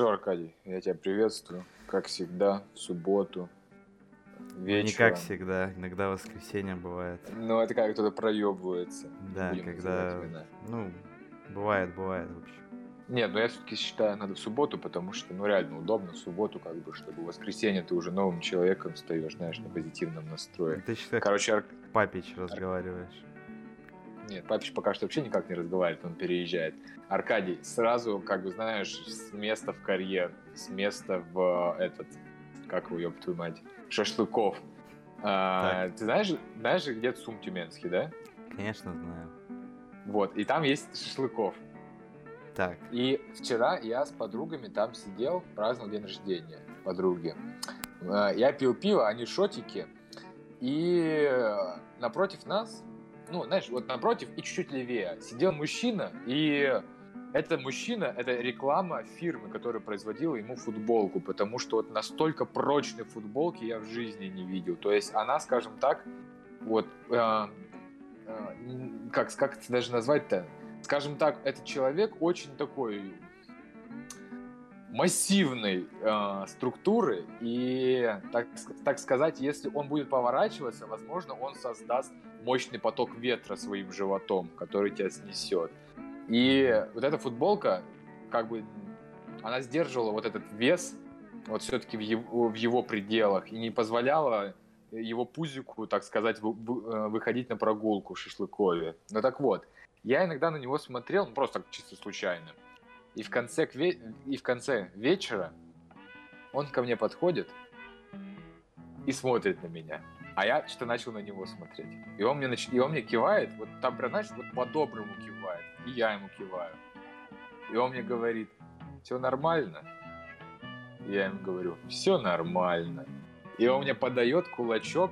что, Аркадий, я тебя приветствую, как всегда, в субботу, вечером. Не как всегда, иногда воскресенье бывает. Ну, это как кто-то проебывается. Да, когда, ну, бывает, бывает, в общем. Нет, но я все-таки считаю, надо в субботу, потому что, ну, реально удобно в субботу, как бы, чтобы в воскресенье ты уже новым человеком встаешь, знаешь, на позитивном настрое. Ты что, Короче, Ар... Папич разговариваешь. Нет, Папич пока что вообще никак не разговаривает, он переезжает. Аркадий, сразу, как бы, знаешь, с места в карьер, с места в этот, как его, ёб твою мать, шашлыков. А, ты знаешь, знаешь, где Сум Тюменский, да? Конечно, знаю. Вот, и там есть шашлыков. Так. И вчера я с подругами там сидел, праздновал день рождения подруги. А, я пил пиво, они шотики. И напротив нас, ну, знаешь, вот напротив и чуть-чуть левее сидел мужчина, и это мужчина, это реклама фирмы, которая производила ему футболку, потому что вот настолько прочной футболки я в жизни не видел. То есть она, скажем так, вот, э, э, как, как это даже назвать-то? Скажем так, этот человек очень такой массивной э, структуры, и, так, так сказать, если он будет поворачиваться, возможно, он создаст мощный поток ветра своим животом, который тебя снесет. И вот эта футболка, как бы, она сдерживала вот этот вес, вот все-таки в его, в его пределах, и не позволяла его пузику, так сказать, э, выходить на прогулку шашлыкове. Ну так вот, я иногда на него смотрел, ну просто чисто случайно. И в конце, и в конце вечера он ко мне подходит и смотрит на меня. А я что-то начал на него смотреть. И он мне, нач... и он мне кивает, вот там, знаешь, вот по-доброму кивает. И я ему киваю. И он мне говорит, все нормально? И я ему говорю, все нормально. И он мне подает кулачок,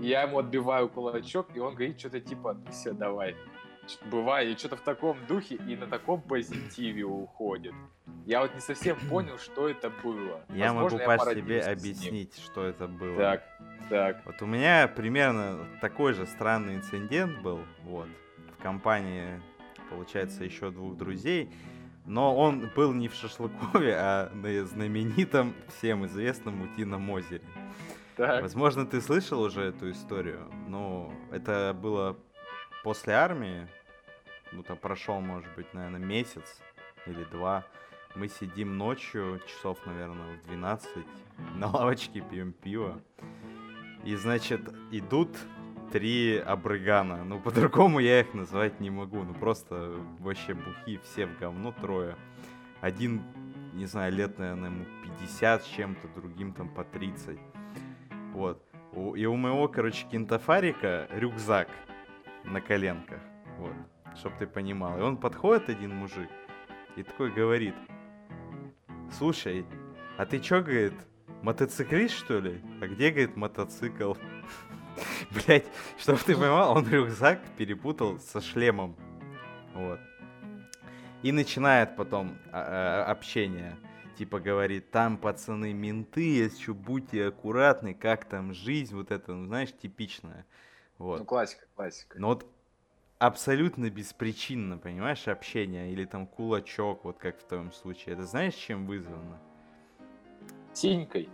и я ему отбиваю кулачок, и он говорит что-то типа, все, давай, бывает, и что-то в таком духе и на таком позитиве уходит. Я вот не совсем понял, что это было. Я Возможно, могу, Паш, тебе объяснить, что это было. Так, так. Вот у меня примерно такой же странный инцидент был, вот, в компании, получается, еще двух друзей. Но он был не в Шашлыкове, а на знаменитом, всем известном Утином озере. Так. Возможно, ты слышал уже эту историю, но это было после армии, ну там прошел, может быть, наверное, месяц или два, мы сидим ночью, часов, наверное, в 12, на лавочке пьем пиво. И, значит, идут три абрыгана. Ну, по-другому я их назвать не могу. Ну, просто вообще бухи, все в говно, трое. Один, не знаю, лет, наверное, ему 50 с чем-то, другим там по 30. Вот. И у моего, короче, кентафарика рюкзак на коленках. Вот. Чтоб ты понимал. И он подходит, один мужик, и такой говорит, слушай, а ты чё, говорит, мотоциклист, что ли? А где, говорит, мотоцикл? Блять, чтобы ты понимал, он рюкзак перепутал со шлемом. Вот. И начинает потом а, а, общение. Типа говорит, там пацаны менты, есть что, будьте аккуратны, как там жизнь, вот это, ну, знаешь, типичная. Вот. Ну, классика, классика. Но вот абсолютно беспричинно, понимаешь, общение, или там кулачок, вот как в твоем случае. Это знаешь, чем вызвано? Синькой.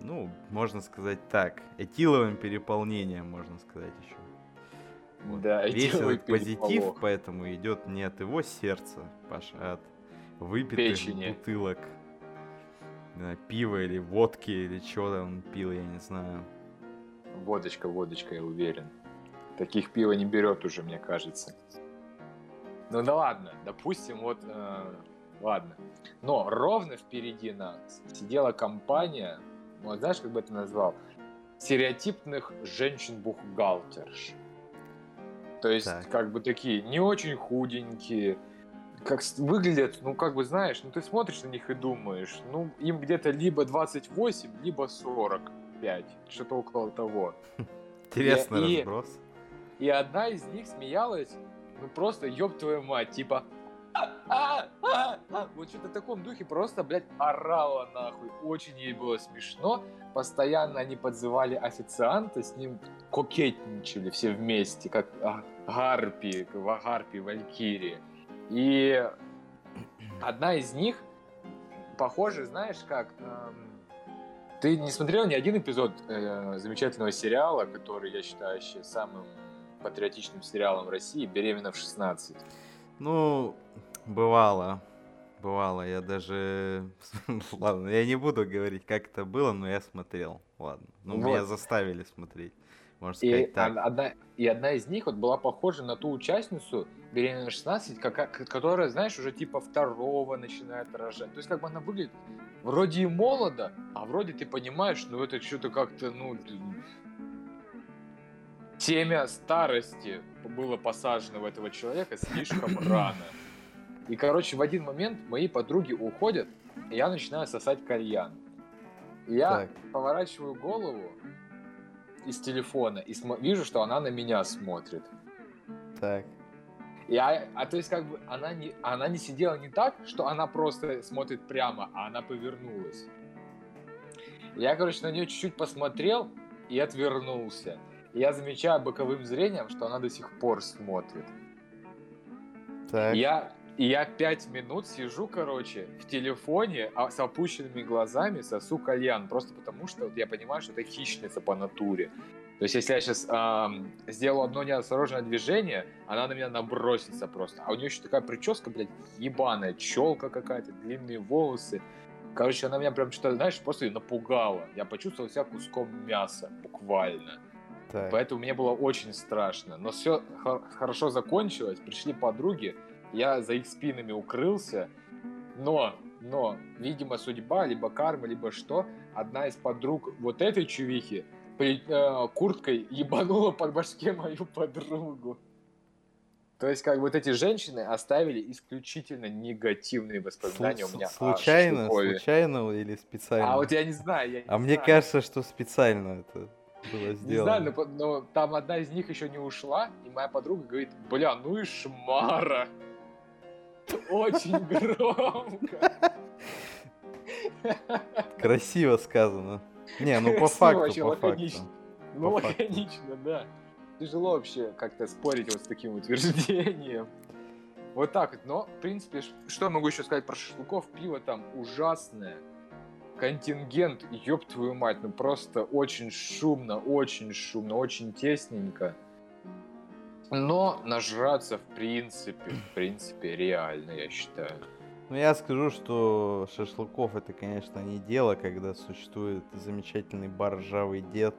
Ну, можно сказать так. Этиловым переполнением, можно сказать еще. Вот. Да, Весь этот позитив, поэтому идет не от его сердца, Паша, а от выпитых Печени. бутылок пива или водки, или что там пил, я не знаю. Водочка, водочка, я уверен. Таких пива не берет уже, мне кажется. Ну да ладно, допустим, вот, э, ладно. Но ровно впереди нас сидела компания, вот знаешь, как бы это назвал? Стереотипных женщин-бухгалтерш. То есть, так. как бы такие не очень худенькие, как выглядят, ну, как бы, знаешь, ну, ты смотришь на них и думаешь, ну, им где-то либо 28, либо 45, что-то около того. Интересный и, разброс. И, одна из них смеялась, ну, просто, ёб твою мать, типа, а, а, а, вот что-то в таком духе просто, блядь, орала нахуй. Очень ей было смешно. Постоянно они подзывали официанта, с ним кокетничали все вместе, как гарпи, гарпи, валькирии. И одна из них похоже, знаешь, как... эм, ты не смотрел ни один эпизод э, замечательного сериала, который я считаю щи- самым патриотичным сериалом России «Беременна в 16». Ну, бывало. Бывало, я даже... Ладно, я не буду говорить, как это было, но я смотрел. Ладно. Ну, меня Вот. заставили смотреть. Можно И сказать так. од- одна, и одна из них вот была похожа на ту участницу беременна в 16, кака- к- которая, знаешь, уже типа второго начинает рожать. То есть как бы она выглядит вроде и молодо, а вроде ты понимаешь, ну это что-то как-то, ну... Семя старости было посажено в этого человека слишком рано. И, короче, в один момент мои подруги уходят, и я начинаю сосать кальян. Я Так. поворачиваю голову из телефона и смо- вижу, что она на меня смотрит. Так. Я, а то есть как бы она не, она не сидела не так, что она просто смотрит прямо, а она повернулась. Я, короче, на нее чуть-чуть посмотрел и отвернулся. Я замечаю боковым зрением, что она до сих пор смотрит. Так. Я, я пять минут сижу, короче, в телефоне, а с опущенными глазами сосу кальян. Просто потому, что вот я понимаю, что это хищница по натуре. То есть, если я сейчас сделаю одно неосторожное движение, она на меня набросится просто. А у нее еще такая прическа, блядь, ебаная, челка какая-то, длинные волосы. Короче, она меня прям что-то, знаешь, просто её напугала. Я почувствовал себя куском мяса, буквально. Так. Поэтому мне было очень страшно. Но все хорошо закончилось. Пришли подруги. Я за их спинами укрылся. Но, но, видимо, судьба, либо карма, либо что, одна из подруг вот этой чувихи при- э, курткой ебанула по башке мою подругу. То есть, как вот эти женщины оставили исключительно негативные воспоминания у Слу- меня. о случайно, Шашлыкове. случайно или специально? А вот я не знаю. Я не А мне знаю. кажется, что специально это было сделано. Не знаю, но, но там одна из них еще не ушла, и моя подруга говорит, бля, ну и шмара. Очень громко. Красиво сказано. Не, ну по факту, по факту. Ну, лаконично, да. Тяжело вообще как-то спорить вот с таким утверждением. Вот так вот. Но, в принципе, что я могу еще сказать про шашлыков? Пиво там ужасное. Контингент, ёб твою мать, ну просто очень шумно, очень шумно, очень тесненько. Но нажраться, в принципе, в принципе, реально, я считаю. Ну, я скажу, что шашлыков это, конечно, не дело, когда существует замечательный бар «Ржавый дед».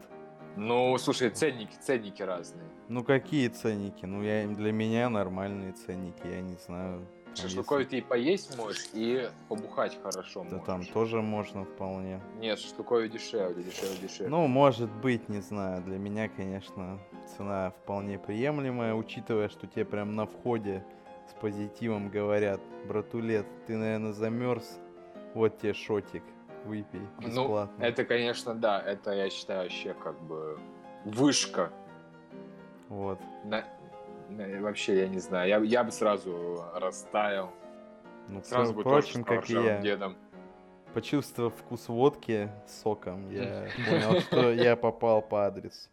Ну, слушай, ценники, ценники разные. Ну, какие ценники? Ну, я, для меня нормальные ценники, я не знаю. Если- ты и поесть можешь, и побухать хорошо Да можешь. там тоже можно вполне. Нет, шашлыковый дешевле, дешевле, дешевле. Ну, может быть, не знаю. Для меня, конечно, цена вполне приемлемая, учитывая, что тебе прям на входе с позитивом говорят, братулет, ты, наверное, замерз, вот тебе шотик, выпей Ну, бесплатно. это, конечно, да, это, я считаю, вообще как бы вышка. Вот. На- вообще, я не знаю, я, я бы сразу растаял. Ну, Сразу бы впрочем, тоже как и я. дедом. Почувствовав вкус водки с соком, я понял, что я попал по адресу.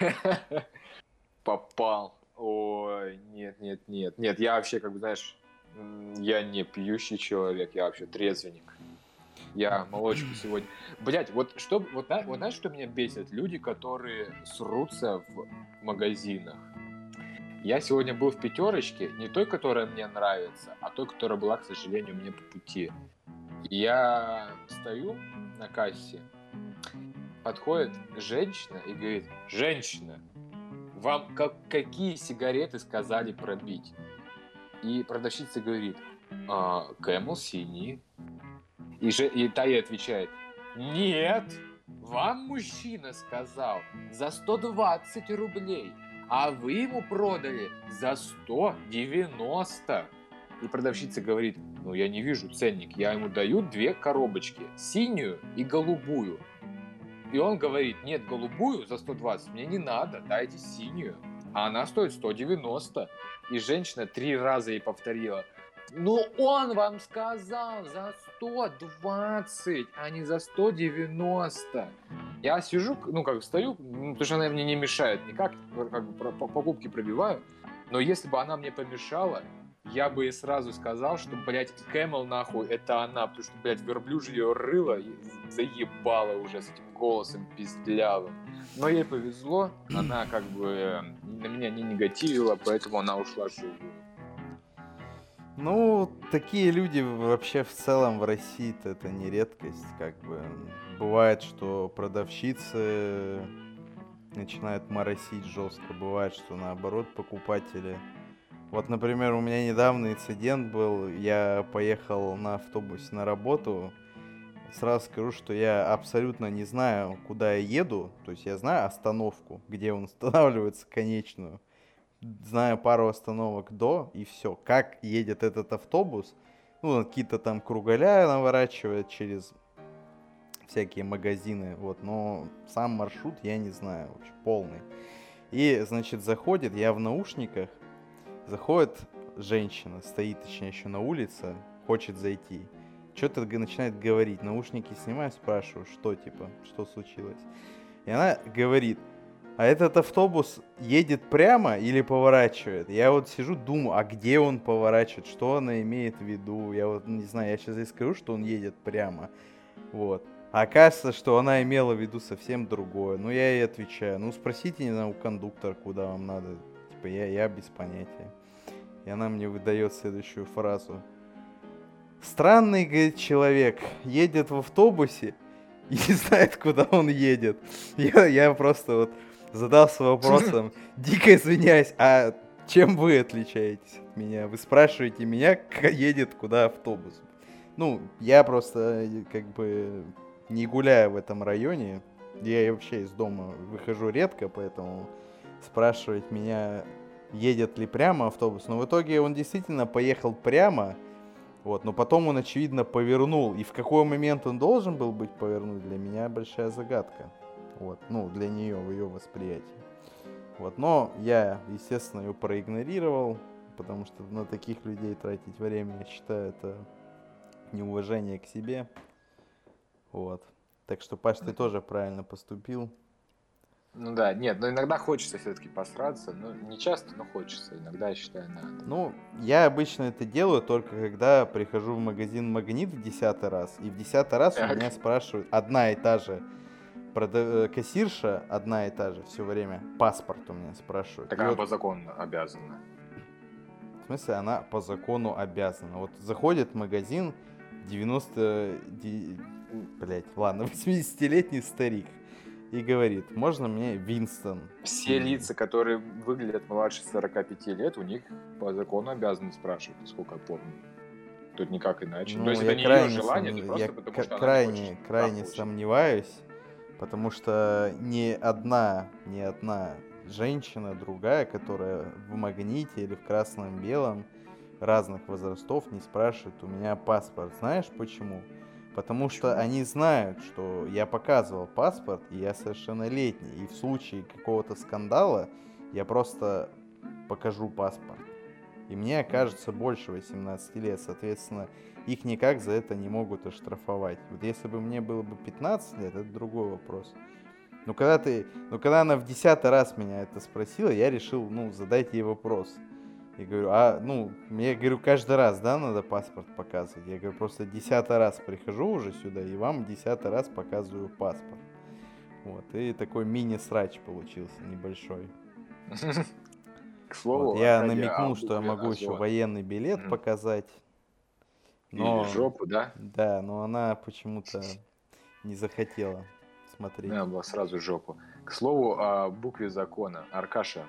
Попал. Ой, нет, нет, нет. Нет, я вообще, как бы, знаешь, я не пьющий человек, я вообще трезвенник. Я молочку сегодня. Блять, вот что, вот, вот знаешь, что меня бесит? Люди, которые срутся в магазинах. Я сегодня был в пятерочке, не той, которая мне нравится, а той, которая была, к сожалению, мне по пути. Я стою на кассе, подходит женщина и говорит, женщина, вам как, какие сигареты сказали пробить? И продавщица говорит, а, Camel синий. И, же, и та ей отвечает, нет, вам мужчина сказал за 120 рублей, а вы ему продали за 190. И продавщица говорит, ну я не вижу ценник, я ему даю две коробочки, синюю и голубую. И он говорит, нет, голубую за 120 мне не надо, дайте синюю. А она стоит 190. И женщина три раза ей повторила, ну он вам сказал за 120, а не за 190. Я сижу, ну как стою, ну, потому что она мне не мешает никак, как бы по- покупки пробиваю. Но если бы она мне помешала, я бы и сразу сказал, что, блядь, Кэмел, нахуй, это она, потому что, блядь, верблюжье рыло заебало уже с этим голосом пиздлявым. Но ей повезло, она как бы на меня не негативила, поэтому она ушла живую. Ну, такие люди вообще в целом в России это не редкость, как бы. Бывает, что продавщицы начинают моросить жестко, бывает, что наоборот покупатели. Вот, например, у меня недавно инцидент был, я поехал на автобусе на работу, сразу скажу, что я абсолютно не знаю, куда я еду, то есть я знаю остановку, где он останавливается конечную, знаю пару остановок до, и все. Как едет этот автобус, ну, какие-то там круголя наворачивает через всякие магазины, вот, но сам маршрут я не знаю, вообще полный. И, значит, заходит, я в наушниках, заходит женщина, стоит, точнее, еще на улице, хочет зайти. Что-то начинает говорить, наушники снимаю, спрашиваю, что, типа, что случилось. И она говорит, а этот автобус едет прямо или поворачивает? Я вот сижу, думаю, а где он поворачивает, что она имеет в виду? Я вот не знаю, я сейчас здесь скажу, что он едет прямо. Вот. А оказывается, что она имела в виду совсем другое. Ну, я ей отвечаю. Ну, спросите, не знаю, у кондуктора, куда вам надо. Типа, я, я без понятия. И она мне выдает следующую фразу. Странный, говорит, человек едет в автобусе и не знает, куда он едет. Я, я просто вот задался вопросом, дико извиняюсь, а чем вы отличаетесь от меня? Вы спрашиваете меня, едет куда автобус. Ну, я просто как бы не гуляю в этом районе. Я вообще из дома выхожу редко, поэтому спрашивать меня, едет ли прямо автобус. Но в итоге он действительно поехал прямо, вот, но потом он, очевидно, повернул. И в какой момент он должен был быть повернуть, для меня большая загадка. Вот, ну, для нее, в ее восприятии. Вот, но я, естественно, ее проигнорировал, потому что на таких людей тратить время, я считаю, это неуважение к себе. Вот. Так что, Паш, ты тоже правильно поступил. Ну да, нет, но иногда хочется все-таки посраться. Ну, не часто, но хочется. Иногда, я считаю, надо. Ну, я обычно это делаю только когда прихожу в магазин Магнит в десятый раз. И в десятый раз так. у меня спрашивают одна и та же Э, кассирша, одна и та же все время. Паспорт у меня спрашивают. Так и она вот... по закону обязана. В смысле, она по закону обязана. Вот заходит в магазин 90 блять, ладно, 80-летний старик и говорит, можно мне Винстон? Все лица, которые выглядят младше 45 лет, у них по закону обязаны спрашивать, сколько я помню. Тут никак иначе. Ну, То есть это не ее желание, сом... это просто я потому, что крайне, хочет, крайне сомневаюсь, потому что ни одна, ни одна женщина, другая, которая в магните или в красном белом разных возрастов не спрашивает у меня паспорт. Знаешь почему? Потому что они знают, что я показывал паспорт, и я совершеннолетний. И в случае какого-то скандала я просто покажу паспорт. И мне окажется больше 18 лет, соответственно, их никак за это не могут оштрафовать. Вот если бы мне было бы 15 лет, это другой вопрос. Но когда ты, но когда она в десятый раз меня это спросила, я решил, ну, задать ей вопрос. Я говорю, а, ну, мне, говорю, каждый раз, да, надо паспорт показывать? Я говорю, просто десятый раз прихожу уже сюда, и вам десятый раз показываю паспорт. Вот, и такой мини-срач получился небольшой. К слову, вот, я намекнул, что я могу еще военный билет показать. Но, Или жопу, да? Да, но она почему-то не захотела смотреть. Надо было сразу жопу. К слову, о букве закона. Аркаша,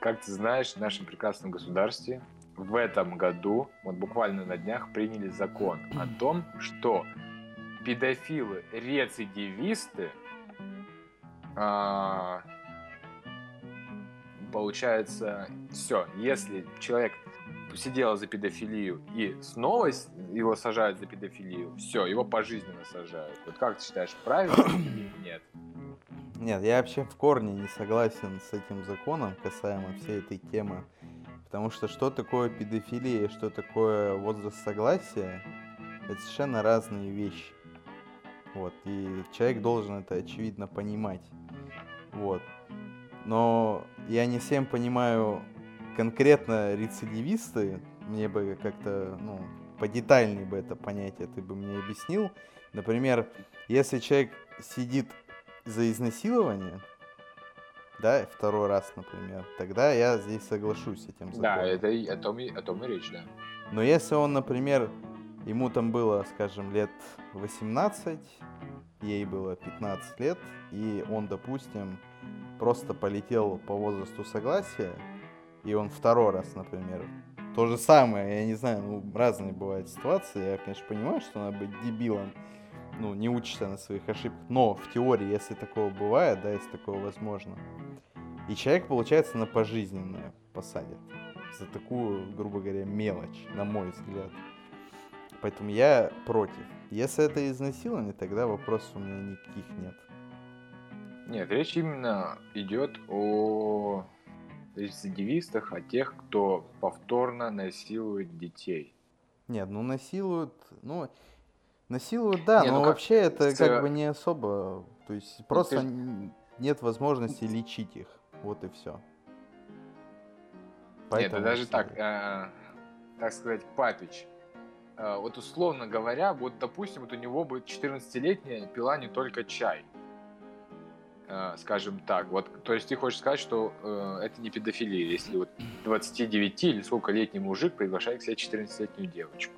как ты знаешь, в нашем прекрасном государстве в этом году, вот буквально на днях, приняли закон о том, что педофилы, рецидивисты, а, получается, все, если человек сидел за педофилию и снова его сажают за педофилию, все, его пожизненно сажают. Вот как ты считаешь, правильно или нет? Нет, я вообще в корне не согласен с этим законом касаемо всей этой темы. Потому что что такое педофилия, что такое возраст согласия, это совершенно разные вещи. Вот, и человек должен это очевидно понимать. Вот. Но я не всем понимаю конкретно рецидивисты, мне бы как-то, ну, подетальнее бы это понятие ты бы мне объяснил. Например, если человек сидит за изнасилование, да, второй раз, например, тогда я здесь соглашусь с этим законом. Да, это и о том, и, о том и речь, да. Но если он, например, ему там было, скажем, лет 18, ей было 15 лет, и он, допустим, просто полетел по возрасту согласия, и он второй раз, например, то же самое, я не знаю, ну, разные бывают ситуации, я, конечно, понимаю, что надо быть дебилом, ну, не учишься на своих ошибках, но в теории, если такого бывает, да, если такое возможно, и человек, получается, на пожизненное посадят за такую, грубо говоря, мелочь, на мой взгляд. Поэтому я против. Если это изнасилование, тогда вопросов у меня никаких нет. Нет, речь именно идет о рецидивистах, о тех, кто повторно насилует детей. Нет, ну насилуют, ну, насилуют, да, не, но ну, вообще это как бы не особо, то есть ну, просто ты... нет возможности лечить их, вот и все. Поэтому Нет, даже так, э, так сказать, Папич, э, вот условно говоря, вот допустим, вот у него будет 14-летняя пила не только чай, э, скажем так. Вот, то есть ты хочешь сказать, что э, это не педофилия, если вот 29 или сколько летний мужик приглашает к себе 14-летнюю девочку.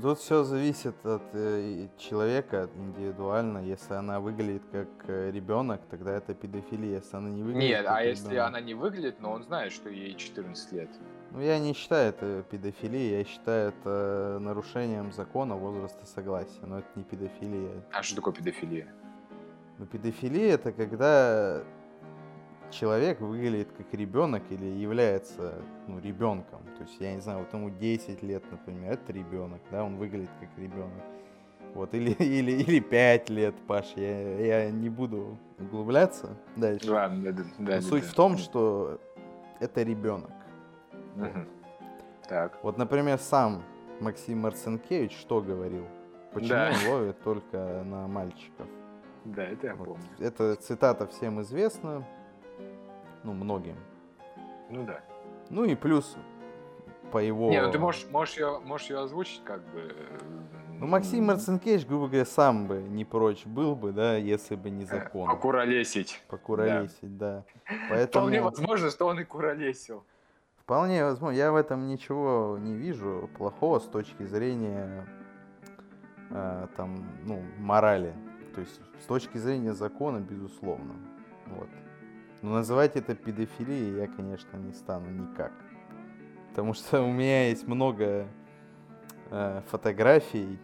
Тут все зависит от э, человека индивидуально. Если она выглядит как э, ребенок, тогда это педофилия. Если она не выглядит. Нет, а если она не выглядит, но он знает, что ей 14 лет. Ну, я не считаю это педофилией, я считаю это нарушением закона возраста согласия, но это не педофилия. А что такое педофилия? Ну, педофилия это когда человек выглядит как ребенок или является ну, ребенком. То есть, я не знаю, вот ему 10 лет, например, это ребенок, да, он выглядит как ребенок. Вот, или, или, или 5 лет, Паш, я, я не буду углубляться дальше. Ладно, да, да, Но суть да. в том, что это ребенок. Угу. Вот. Так. Вот, например, сам Максим Марцинкевич что говорил? Почему да. он ловит только на мальчиков? Да, это я вот. помню. Это цитата всем известна ну, многим. Ну да. Ну и плюс по его... Не, ну ты можешь, можешь, ее, можешь ее озвучить как бы... Э, ну, Максим Марцинкевич, грубо говоря, сам бы не прочь был бы, да, если бы не закон. Покуролесить. Покуролесить, да. да. Поэтому... Вполне возможно, что он и куролесил. Вполне возможно. Я в этом ничего не вижу плохого с точки зрения э, там, ну, морали. То есть с точки зрения закона, безусловно. Вот. Но называть это педофилией я, конечно, не стану никак. Потому что у меня есть много э, фотографий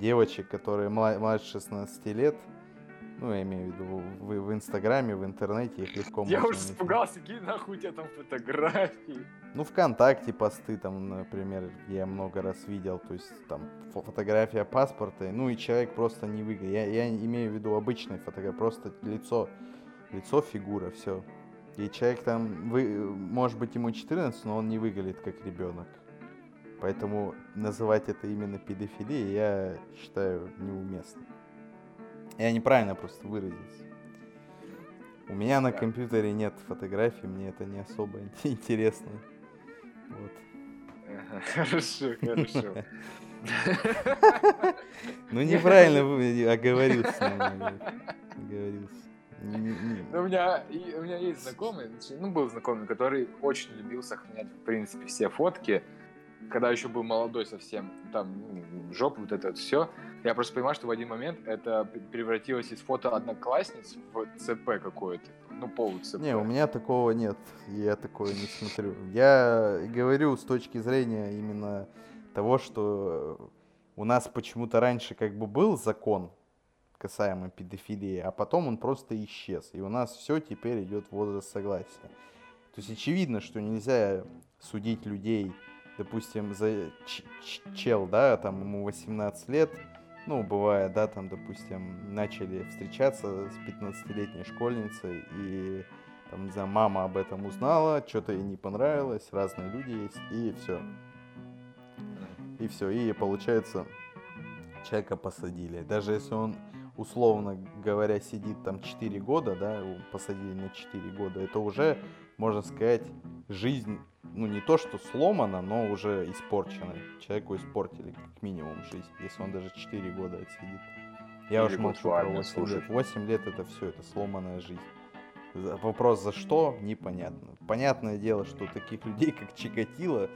девочек, которые младше 16 лет. Ну, я имею в виду в, в Инстаграме, в интернете их легко Я уже испугался, какие нахуй у тебя там фотографии. Ну, ВКонтакте посты там, например, я много раз видел, то есть там фотография паспорта, ну и человек просто не выглядит. Я, я имею в виду обычный фотография, просто лицо лицо, фигура, все. И человек там, вы, может быть, ему 14, но он не выглядит как ребенок. Поэтому называть это именно педофилией я считаю неуместно. Я неправильно просто выразился. У меня на компьютере нет фотографий, мне это не особо интересно. Вот. Хорошо, хорошо. Ну неправильно оговорился. Оговорился. Ну, у меня, у меня есть знакомый, ну, был знакомый, который очень любил сохранять, в принципе, все фотки, когда еще был молодой совсем, там, ну, жопу, вот это вот все. Я просто понимаю, что в один момент это превратилось из фото одноклассниц в ЦП какое-то. Ну, полу ЦП. Не, у меня такого нет. Я такое не смотрю. Я говорю с точки зрения именно того, что у нас почему-то раньше как бы был закон, касаемо педофилии, а потом он просто исчез. И у нас все теперь идет возраст согласия. То есть очевидно, что нельзя судить людей, допустим, за чел, да, там ему 18 лет, ну, бывает, да, там, допустим, начали встречаться с 15-летней школьницей, и, там, не знаю, мама об этом узнала, что-то ей не понравилось, разные люди есть, и все. И все, и получается, человека посадили. Даже если он условно говоря, сидит там 4 года, да, посадили на 4 года, это уже, можно сказать, жизнь ну не то, что сломана, но уже испорчена. Человеку испортили как минимум жизнь, если он даже 4 года отсидит. Я Или уж молчу про буквально, 8 лет. слушай. 8 лет это все, это сломанная жизнь. Вопрос за что, непонятно. Понятное дело, что таких людей, как Чикатило,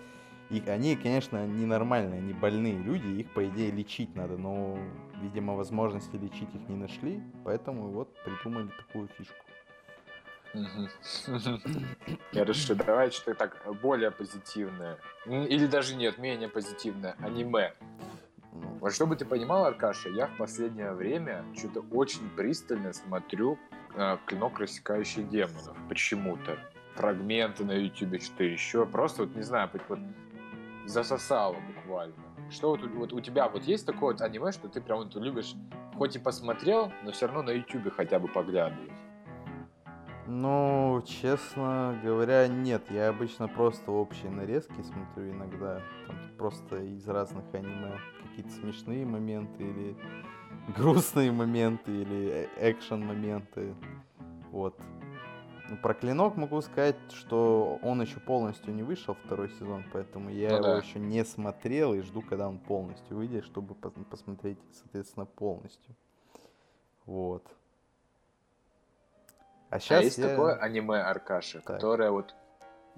их, они, конечно, ненормальные, они больные люди, их, по идее, лечить надо, но, видимо, возможности лечить их не нашли, поэтому вот придумали такую фишку. Хорошо, давай что-то так более позитивное. Или даже нет, менее позитивное. Аниме. Вот чтобы ты понимал, Аркаша, я в последнее время что-то очень пристально смотрю э, «Клинок, рассекающий демонов». Почему-то. Фрагменты на ютубе, что-то еще. Просто вот, не знаю, вот, вот засосало буквально. Что вот, у- вот у тебя вот есть такое вот аниме, что ты прям вот любишь, хоть и посмотрел, но все равно на ютубе хотя бы поглядывать? Ну, честно говоря, нет. Я обычно просто общие нарезки смотрю иногда. Там просто из разных аниме. Какие-то смешные моменты или грустные моменты или э- экшен-моменты. Вот. Ну, Про клинок могу сказать, что он еще полностью не вышел, второй сезон, поэтому я Ну его да. еще не смотрел и жду, когда он полностью выйдет, чтобы пос- посмотреть, соответственно, полностью. Вот. А А сейчас есть я... такое аниме, Аркаша, Так. которое вот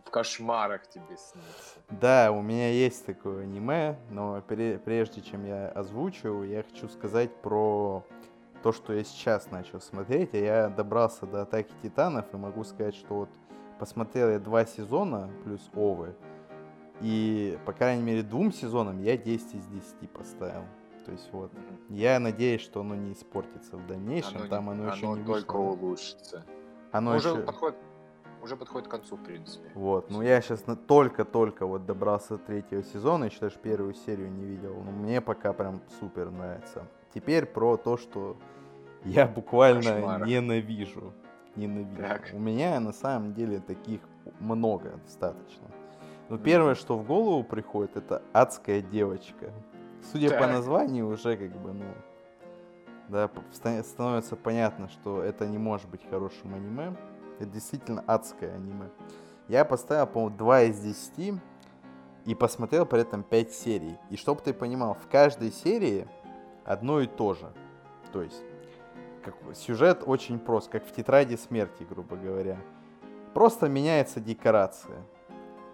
в кошмарах тебе снится? Да, у меня есть такое аниме, но пре- прежде чем я озвучу, я хочу сказать про то, что я сейчас начал смотреть. А я добрался до Атаки Титанов и могу сказать, что вот посмотрел я два сезона плюс Овы. И, по крайней мере, двум сезонам я 10 из 10 поставил. То есть вот, я надеюсь, что оно не испортится в дальнейшем. Оно не- Там оно, еще не только вышло. улучшится. Оно уже, еще- подходит, уже подходит к концу, в принципе. Вот, ну я сейчас только-только вот добрался до третьего сезона, еще даже первую серию не видел, но мне пока прям супер нравится. Теперь про то, что я буквально Кошмары. ненавижу. Ненавижу. Так. У меня на самом деле таких много достаточно. Ну, первое, что в голову приходит, это адская девочка. Судя по Так. названию, уже как бы, ну, да, становится понятно, что это не может быть хорошим аниме. Это действительно адское аниме. Я поставил, по-моему, 2 из 10 и посмотрел при этом 5 серий. И чтобы ты понимал, в каждой серии одно и то же. То есть, как, сюжет очень прост, как в тетради смерти, грубо говоря. Просто меняется декорация.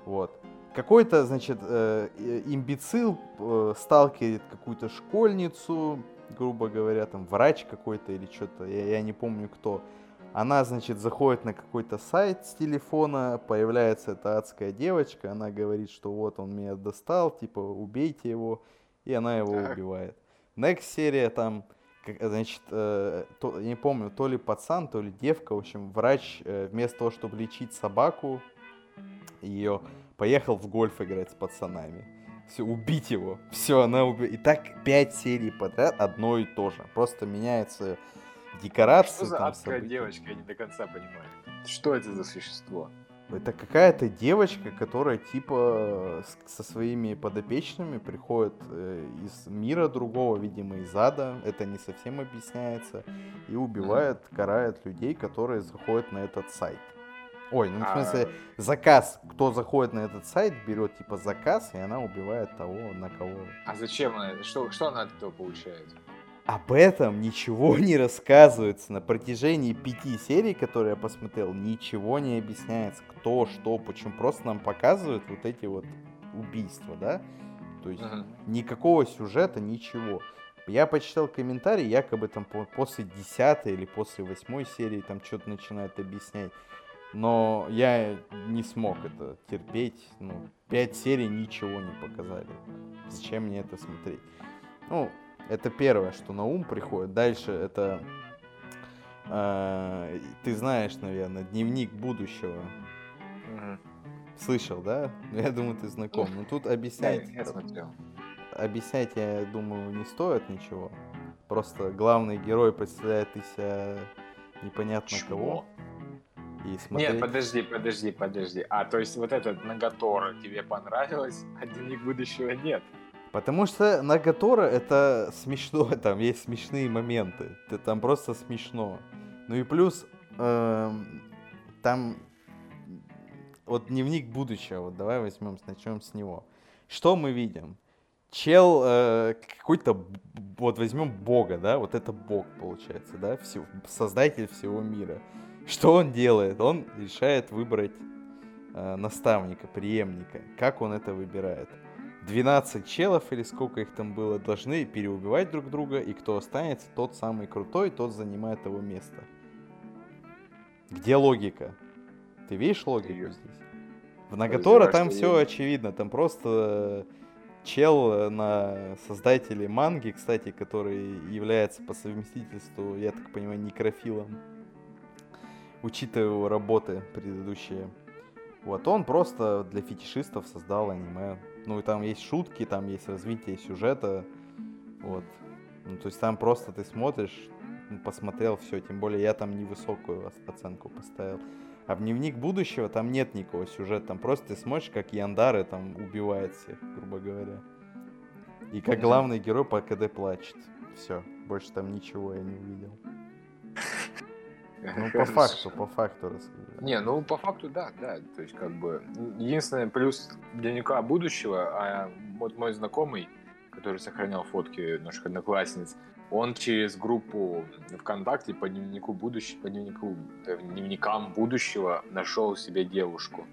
Вот. Какой-то, значит, э, э, имбецил э, сталкивает какую-то школьницу, грубо говоря, там врач какой-то или что-то, я, я не помню кто. Она, значит, заходит на какой-то сайт с телефона, появляется эта адская девочка, она говорит, что вот он меня достал, типа, убейте его, и она его Так. убивает. Next серия там, как- значит, э, то- я не помню, то ли пацан, то ли девка, в общем, врач э, вместо того, чтобы лечить собаку, ее поехал в гольф играть с пацанами. Все, убить его. Все, она убила. И так пять серий подряд одно и то же. Просто меняется декорации. Что за там, адская девочка, я не до конца понимаю. Что это за существо? Это какая-то девочка, которая типа со своими подопечными приходит э, из мира другого, видимо, из ада. Это не совсем объясняется. И убивает, карает людей, которые заходят на этот сайт. Ой, ну в А, смысле, заказ. Кто заходит на этот сайт, берет типа заказ, и она убивает того, на кого. а зачем она? Что, что она от этого получает? Об этом ничего не рассказывается. На протяжении пяти серий, которые я посмотрел, ничего не объясняется. Кто, что, почему. Просто нам показывают вот эти вот убийства, да? То есть Мгм. никакого сюжета, ничего. Я почитал комментарии, якобы там по- после 10 или после 8 серии там что-то начинают объяснять. Но я не смог это терпеть. Ну, 5 серий ничего не показали. Зачем мне это смотреть? Ну, это первое, что на ум приходит. Дальше это... э, ты знаешь, наверное, дневник будущего. Мгм. Слышал, да? Ну, Я думаю, ты знаком. Но тут Я, объяснять... я смотрел. объяснять, я думаю, не стоит ничего. Просто главный герой представляет из себя непонятно Чего? кого. И смотреть... Нет, подожди, подожди, подожди. А, то есть вот этот Нагатора тебе понравилось, а Дневник будущего нет? Потому что Нагатора это смешно, там есть смешные моменты. Это там просто смешно. Ну и плюс эм, там вот дневник будущего, вот давай возьмем, начнем с него. Что мы видим? Чел э, какой-то, вот возьмем Бога, да, вот это Бог получается, да, все, создатель всего мира. Что он делает? Он решает выбрать э, наставника, преемника. Как он это выбирает? 12 челов или сколько их там было должны переубивать друг друга, и кто останется, тот самый крутой, тот занимает его место. Где логика? Ты видишь логику Ее. здесь? В Нагатора там все очевидно, там просто чел на создателе манги, кстати, который является по совместительству, я так понимаю, некрофилом, учитывая его работы предыдущие. Вот он просто для фетишистов создал аниме ну, и там есть шутки, там есть развитие сюжета. Вот. Ну, то есть там просто ты смотришь, ну, посмотрел все, тем более я там невысокую оценку поставил. А в дневник будущего там нет никакого сюжета, там просто ты смотришь, как Яндары там убивает всех, грубо говоря. И как главный герой по КД плачет. Все, больше там ничего я не увидел. Ну, по факту, по факту. Не, ну, по факту, да, да. То есть, как бы, единственный плюс дневника будущего, а вот мой знакомый, который сохранял фотки наших одноклассниц, он через группу ВКонтакте по дневнику будущего, по дневнику, э, дневникам будущего нашел себе девушку.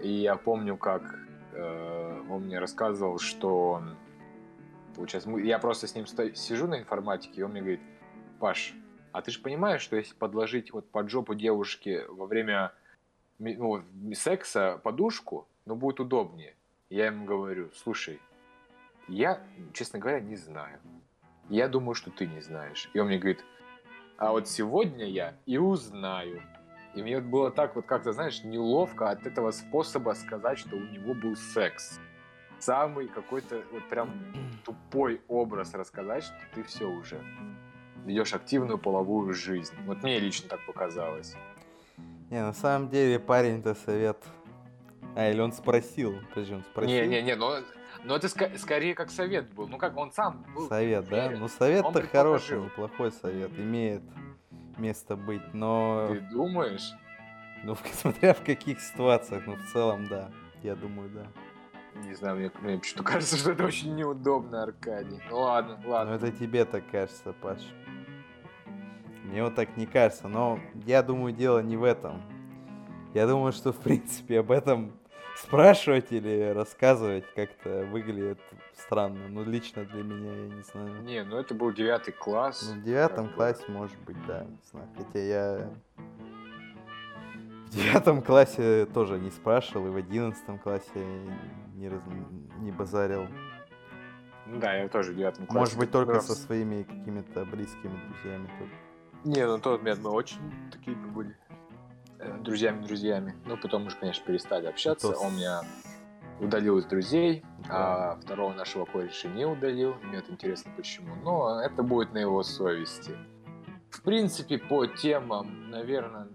И я помню, как э, он мне рассказывал, что получается, я просто с ним сто... сижу на информатике, и он мне говорит, Паш, а ты же понимаешь, что если подложить вот под жопу девушки во время ну, секса подушку, ну, будет удобнее. Я ему говорю, слушай, я, честно говоря, не знаю. Я думаю, что ты не знаешь. И он мне говорит, а вот сегодня я и узнаю. И мне было так вот как-то, знаешь, неловко от этого способа сказать, что у него был секс. Самый какой-то вот прям тупой образ рассказать, что ты все уже ведешь активную половую жизнь. Вот мне лично так показалось. Не, на самом деле парень-то совет. А, или он спросил. Подожди, он спросил. Не, не, не, но, но это ск- скорее как совет был. Ну как, он сам был. Совет, да? Ну совет-то хороший, неплохой совет. Имеет место быть, но... Ты думаешь? Ну, смотря в каких ситуациях, но в целом, да. Я думаю, да. Не знаю, мне, мне почему-то кажется, что это очень неудобно, Аркадий. Ну ладно, ладно. Ну это тебе так кажется, Паш. Мне вот так не кажется, но я думаю, дело не в этом. Я думаю, что в принципе об этом спрашивать или рассказывать как-то выглядит странно. Ну, лично для меня, я не знаю. Не, ну это был девятый класс. Ну, в девятом классе, бы. может быть, да, не знаю. Хотя я в девятом классе тоже не спрашивал, и в одиннадцатом классе не, раз... не базарил. Ну да, я тоже в девятом классе. Может быть, только раз... со своими какими-то близкими друзьями только. Не, ну тот момент мы очень такие были э, друзьями-друзьями. Ну, потом уже, конечно, перестали общаться. Тот... Он меня удалил из друзей, да. а второго нашего кореша не удалил. Мне это интересно, почему. Но это будет на его совести. В принципе, по темам, наверное,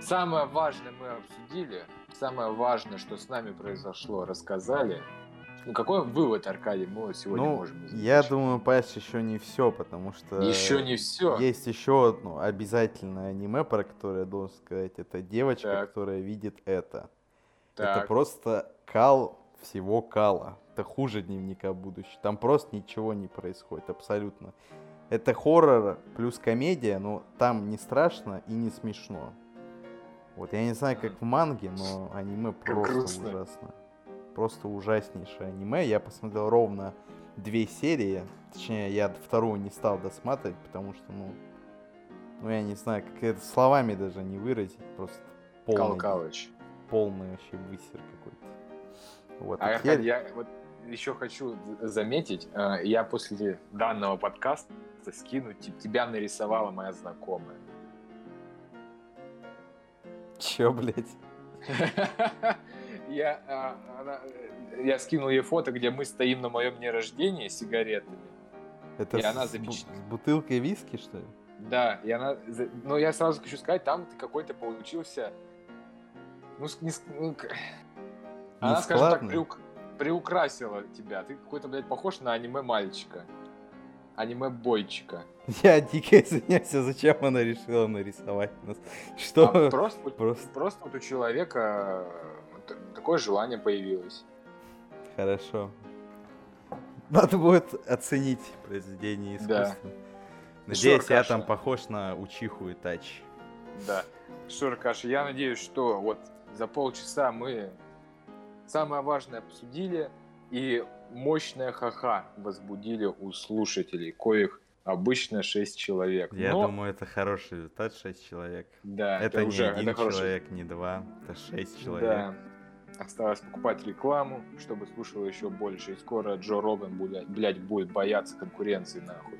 самое важное мы обсудили. Самое важное, что с нами произошло, рассказали. Ну, какой вывод, Аркадий, мы сегодня ну, можем извлечь? Я думаю, Паш, еще не все, потому что... Еще не все? Есть еще одно обязательное аниме, про которое я должен сказать. Это девочка, так. которая видит это. Так. Это просто кал всего кала. Это хуже дневника будущего. Там просто ничего не происходит, абсолютно. Это хоррор плюс комедия, но там не страшно и не смешно. Вот я не знаю, как в манге, но аниме просто грустно. ужасно просто ужаснейшее аниме. Я посмотрел ровно две серии. Точнее, я вторую не стал досматривать, потому что, ну, ну я не знаю, как это словами даже не выразить. Просто полный, Калкалыч. полный вообще высер какой-то. Вот. А теперь... я вот еще хочу заметить, э, я после данного подкаста скину, тебя нарисовала моя знакомая. Че, блядь? я, а, она, э, я скинул ей фото, где мы стоим на моем дне рождения с сигаретами. Это и с, она запеч... с бутылкой виски, что ли? Да, и она... Но я сразу хочу сказать, там ты какой-то получился... Ну, не... ну она, скажем так, приук... приукрасила тебя. Ты какой-то, блядь, похож на аниме-мальчика. аниме-бойчика. Я дико извиняюсь, а зачем она решила нарисовать нас? Что? А просто, Просто. просто вот у человека такое желание появилось. Хорошо. Надо будет оценить произведение Да. искусства. Надеюсь, я там похож на Учиху и Тач. Да. Аркаша, я надеюсь, что вот за полчаса мы самое важное обсудили и мощное ха-ха возбудили у слушателей, коих обычно 6 человек. Я Но, думаю, это хороший результат, 6 человек. да, это, не уже один это хороший- человек, не два, это 6 человек. Да. Осталось покупать рекламу, чтобы слушало еще больше. И скоро Джо Роган, блядь, блядь, будет бояться конкуренции, нахуй.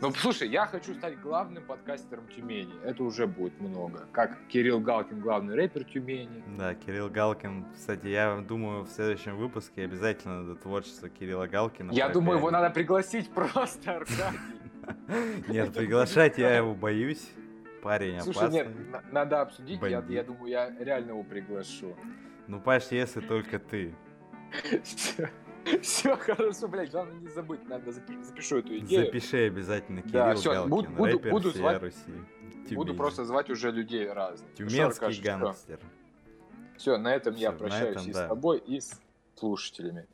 Ну, слушай, я хочу стать главным подкастером Тюмени. Это уже будет много. Как Кирилл Галкин, главный рэпер Тюмени. Да, Кирилл Галкин. Кстати, я думаю, в следующем выпуске обязательно до творчества Кирилла Галкина. Я думаю, его надо пригласить просто, Аркадий. Нет, приглашать я его боюсь. Парень Слушай, опасный. нет, на- надо обсудить. Я думаю, я реально его приглашу. Ну, Паш, если только ты. Все, хорошо, блядь, главное не забыть. Надо запи- запишу эту идею. Запиши обязательно Кирилл Да, Галкин, буду- рэпер буду звать- Руси. Буду просто звать уже людей разных. Тюменский гангстер. Все, на этом я прощаюсь этом и да. с тобой, и с слушателями.